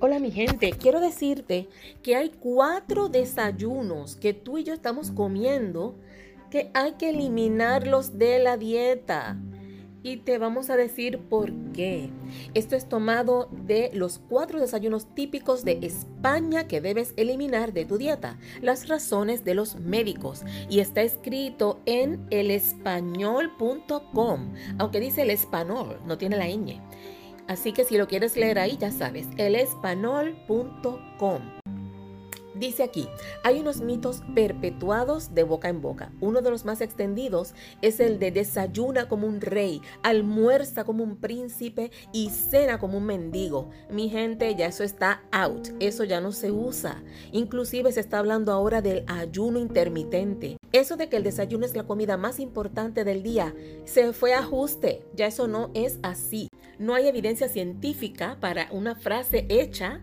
Hola mi gente, quiero decirte que hay cuatro desayunos que tú y yo estamos comiendo que hay que eliminarlos de la dieta. Y te vamos a decir por qué. Esto es tomado de los cuatro desayunos típicos de España que debes eliminar de tu dieta. Las razones de los médicos. Y está escrito en elespañol.com. Aunque dice el español, no tiene la. Así que si lo quieres leer ahí, ya sabes, elespanol.com. Dice aquí, hay unos mitos perpetuados de boca en boca. Uno de los más extendidos es el de desayuna como un rey, almuerza como un príncipe y cena como un mendigo. Mi gente, ya eso está out, eso ya no se usa. Inclusive se está hablando ahora del ayuno intermitente. Eso de que el desayuno es la comida más importante del día, se fue ajuste, ya eso no es así. No hay evidencia científica para una frase hecha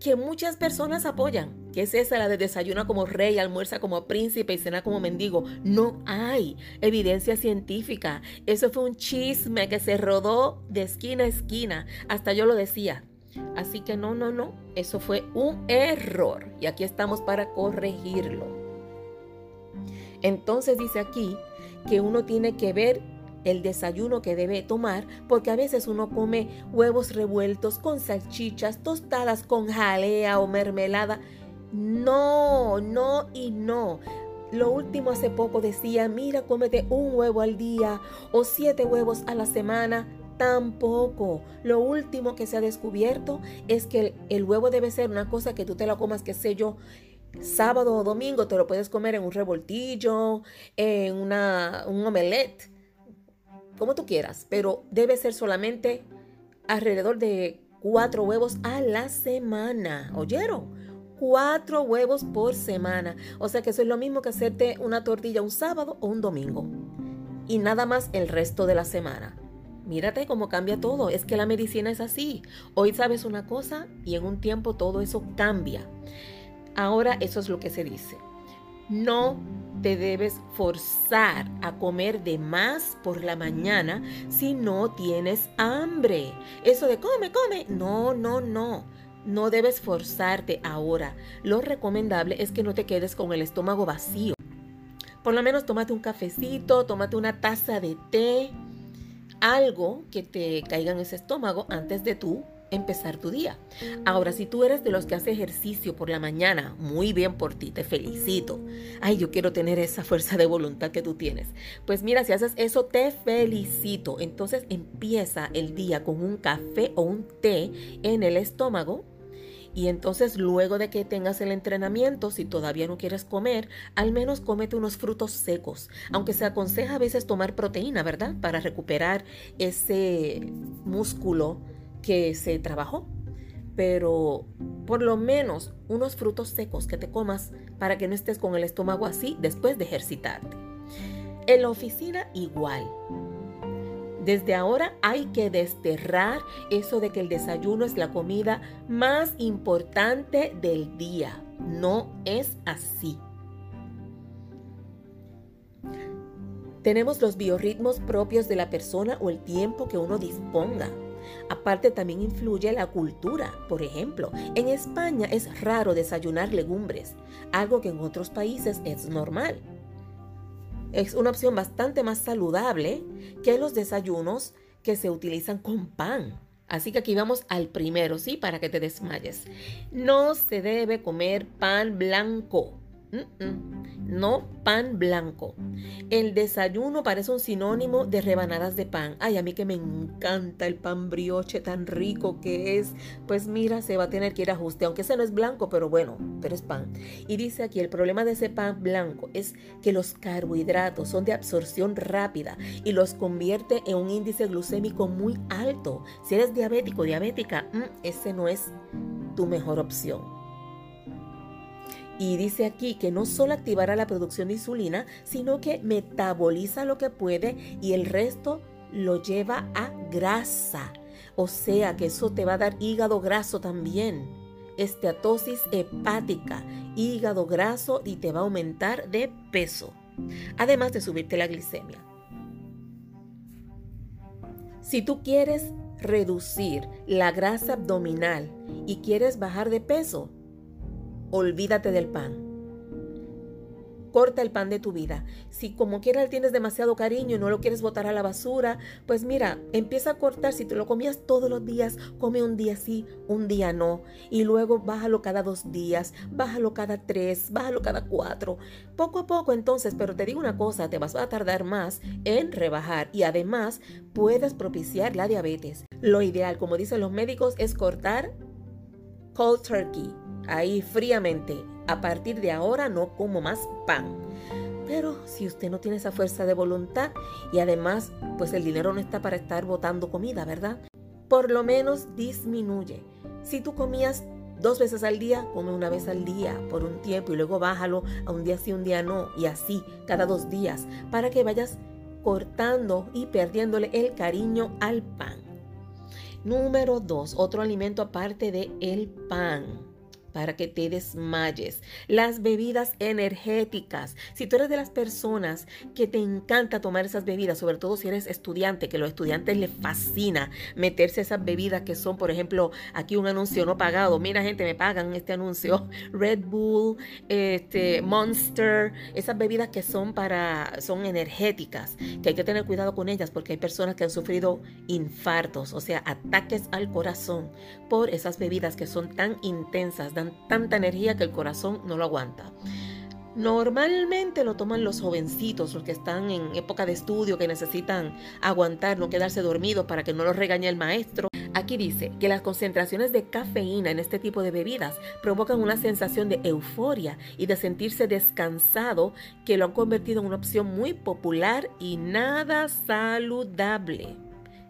que muchas personas apoyan, que es esa la de desayuna como rey, almuerza como príncipe y cena como mendigo. No hay evidencia científica. Eso fue un chisme que se rodó de esquina a esquina. Hasta yo lo decía. Así que no, no, no. Eso fue un error. Y aquí estamos para corregirlo. Entonces dice aquí que uno tiene que ver el desayuno que debe tomar, porque a veces uno come huevos revueltos con salchichas, tostadas con jalea o mermelada. No, no y no. Lo último hace poco decía, mira, cómete un huevo al día o siete huevos a la semana. Tampoco. Lo último que se ha descubierto es que el, huevo debe ser una cosa que tú te la comas, qué sé yo, sábado o domingo, te lo puedes comer en un revoltillo, en una, un omelette como tú quieras, pero debe ser solamente alrededor de cuatro huevos a la semana. ¿Oyeron? Cuatro huevos por semana. O sea que eso es lo mismo que hacerte una tortilla un sábado o un domingo. Y nada más el resto de la semana. Mírate cómo cambia todo. Es que la medicina es así. Hoy sabes una cosa y en un tiempo todo eso cambia. Ahora eso es lo que se dice. No te debes forzar a comer de más por la mañana si no tienes hambre. Eso de come, come. No, no, no. No debes forzarte ahora. Lo recomendable es que no te quedes con el estómago vacío. Por lo menos tómate un cafecito, tómate una taza de té, algo que te caiga en ese estómago antes de tú empezar tu día. Ahora, si tú eres de los que hace ejercicio por la mañana, muy bien por ti, te felicito. Ay, yo quiero tener esa fuerza de voluntad que tú tienes. Pues mira, si haces eso, te felicito. Entonces empieza el día con un café o un té en el estómago. Y entonces luego de que tengas el entrenamiento, si todavía no quieres comer, al menos cómete unos frutos secos. Aunque se aconseja a veces tomar proteína, ¿verdad? Para recuperar ese músculo que se trabajó, pero por lo menos unos frutos secos que te comas para que no estés con el estómago así después de ejercitarte. En la oficina igual. Desde ahora hay que desterrar eso de que el desayuno es la comida más importante del día. No es así. Tenemos los biorritmos propios de la persona o el tiempo que uno disponga. Aparte también influye la cultura. Por ejemplo, en España es raro desayunar legumbres, algo que en otros países es normal. Es una opción bastante más saludable que los desayunos que se utilizan con pan. Así que aquí vamos al primero, ¿sí? Para que te desmayes. No se debe comer pan blanco. No pan blanco. El desayuno parece un sinónimo de rebanadas de pan. Ay, a mí que me encanta el pan brioche tan rico que es. Pues mira, se va a tener que ir a ajuste, aunque ese no es blanco, pero bueno, pero es pan. Y dice aquí, el problema de ese pan blanco es que los carbohidratos son de absorción rápida y los convierte en un índice glucémico muy alto. Si eres diabético, diabética, mm, ese no es tu mejor opción. Y dice aquí que no solo activará la producción de insulina, sino que metaboliza lo que puede y el resto lo lleva a grasa. O sea que eso te va a dar hígado graso también. Esteatosis hepática, hígado graso y te va a aumentar de peso. Además de subirte la glicemia. Si tú quieres reducir la grasa abdominal y quieres bajar de peso, olvídate del pan corta el pan de tu vida. Si como quiera tienes demasiado cariño y no lo quieres botar a la basura, pues mira, empieza a cortar. Si te lo comías todos los días, come un día sí, un día no. Y luego bájalo cada dos días, bájalo cada tres, bájalo cada cuatro. Poco a poco entonces, pero te digo una cosa, te vas a tardar más en rebajar y además puedes propiciar la diabetes. Lo ideal, como dicen los médicos, es cortar cold turkey, ahí fríamente a partir de ahora no como más pan. Pero si usted no tiene esa fuerza de voluntad y además pues el dinero no está para estar botando comida, ¿verdad? Por lo menos disminuye. Si tú comías dos veces al día, come una vez al día por un tiempo y luego bájalo a un día sí, un día no y así cada dos días para que vayas cortando y perdiéndole el cariño al pan. Número dos, otro alimento aparte de el pan para que te desmayes. Las bebidas energéticas. Si tú eres de las personas que te encanta tomar esas bebidas, sobre todo si eres estudiante, que a los estudiantes les fascina meterse esas bebidas que son, por ejemplo, aquí un anuncio no pagado. Mira, gente, me pagan este anuncio. Red Bull, este, Monster, esas bebidas que son para, son energéticas, que hay que tener cuidado con ellas porque hay personas que han sufrido infartos, o sea, ataques al corazón por esas bebidas que son tan intensas, dan tanta energía que el corazón no lo aguanta. Normalmente lo toman los jovencitos, los que están en época de estudio, que necesitan aguantar, no quedarse dormidos para que no los regañe el maestro. Aquí dice que las concentraciones de cafeína en este tipo de bebidas provocan una sensación de euforia y de sentirse descansado que lo han convertido en una opción muy popular y nada saludable.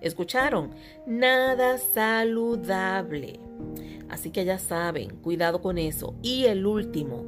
¿Escucharon? Nada saludable. Así que ya saben, cuidado con eso. Y el último,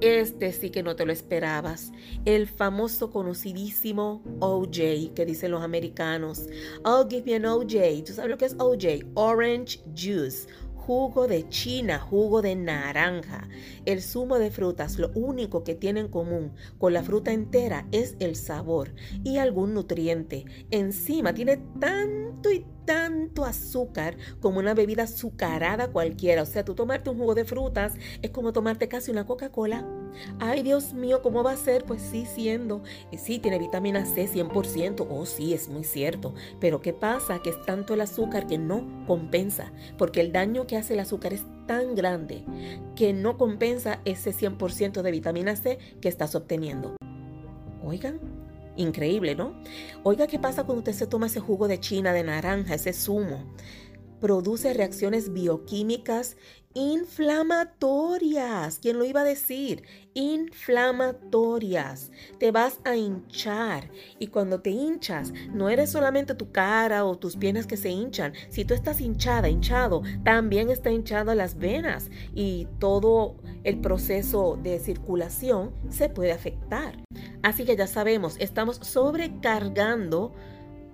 este sí que no te lo esperabas. El famoso conocidísimo OJ que dicen los americanos. Oh, give me an OJ. ¿Tú sabes lo que es OJ? Orange Juice jugo de china, jugo de naranja. El zumo de frutas, lo único que tiene en común con la fruta entera es el sabor y algún nutriente. Encima tiene tanto y tanto azúcar como una bebida azucarada cualquiera. O sea, tú tomarte un jugo de frutas es como tomarte casi una Coca-Cola. Ay, Dios mío, ¿cómo va a ser? Pues sí, siendo. Sí, tiene vitamina C 100%. Oh, sí, es muy cierto. Pero ¿qué pasa? Que es tanto el azúcar que no compensa. Porque el daño que hace el azúcar es tan grande que no compensa ese 100% de vitamina C que estás obteniendo. Oigan, Increíble, ¿no? Oiga, ¿qué pasa cuando usted se toma ese jugo de china, de naranja, ese zumo? Produce reacciones bioquímicas inflamatorias. ¿Quién lo iba a decir? Inflamatorias. Te vas a hinchar. Y cuando te hinchas, no eres solamente tu cara o tus piernas que se hinchan. Si tú estás hinchada, hinchado, también está hinchado las venas. Y todo el proceso de circulación se puede afectar. Así que ya sabemos, estamos sobrecargando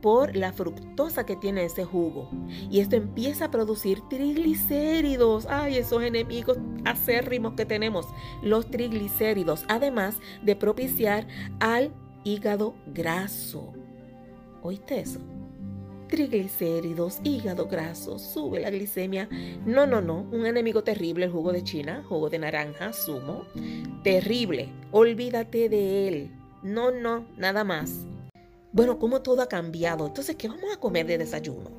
por la fructosa que tiene ese jugo. Y esto empieza a producir triglicéridos. Ay, esos enemigos acérrimos que tenemos, los triglicéridos, además de propiciar al hígado graso. ¿Oíste eso? Triglicéridos, hígado graso, sube la glicemia. No, no, no, un enemigo terrible, el jugo de China, jugo de naranja, zumo. Terrible, olvídate de él. No, no, nada más. Bueno, como todo ha cambiado. Entonces, ¿qué vamos a comer de desayuno?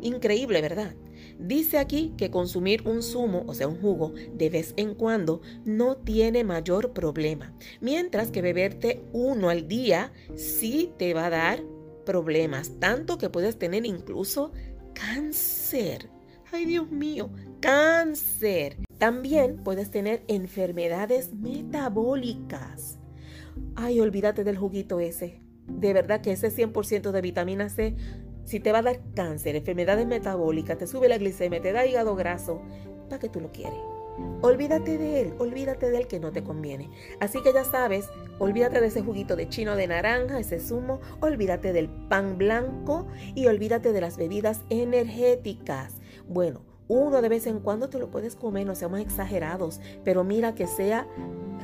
Increíble, ¿verdad? Dice aquí que consumir un zumo, o sea, un jugo, de vez en cuando no tiene mayor problema. Mientras que beberte uno al día sí te va a dar problemas, tanto que puedes tener incluso cáncer. Ay, Dios mío, cáncer. También puedes tener enfermedades metabólicas. Ay, olvídate del juguito ese. De verdad que ese 100% de vitamina C, si te va a dar cáncer, enfermedades metabólicas, te sube la glicemia, te da hígado graso, ¿para qué tú lo quieres? Olvídate de él, olvídate de él que no te conviene. Así que ya sabes, olvídate de ese juguito de chino de naranja, ese zumo, olvídate del pan blanco y olvídate de las bebidas energéticas. Bueno, uno de vez en cuando te lo puedes comer, no seamos exagerados, pero mira que sea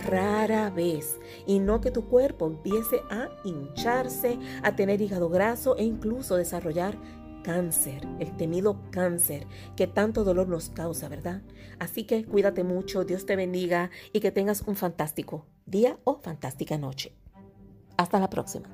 rara vez y no que tu cuerpo empiece a hincharse, a tener hígado graso e incluso desarrollar cáncer, el temido cáncer que tanto dolor nos causa, ¿verdad? Así que cuídate mucho, Dios te bendiga y que tengas un fantástico día o fantástica noche. Hasta la próxima.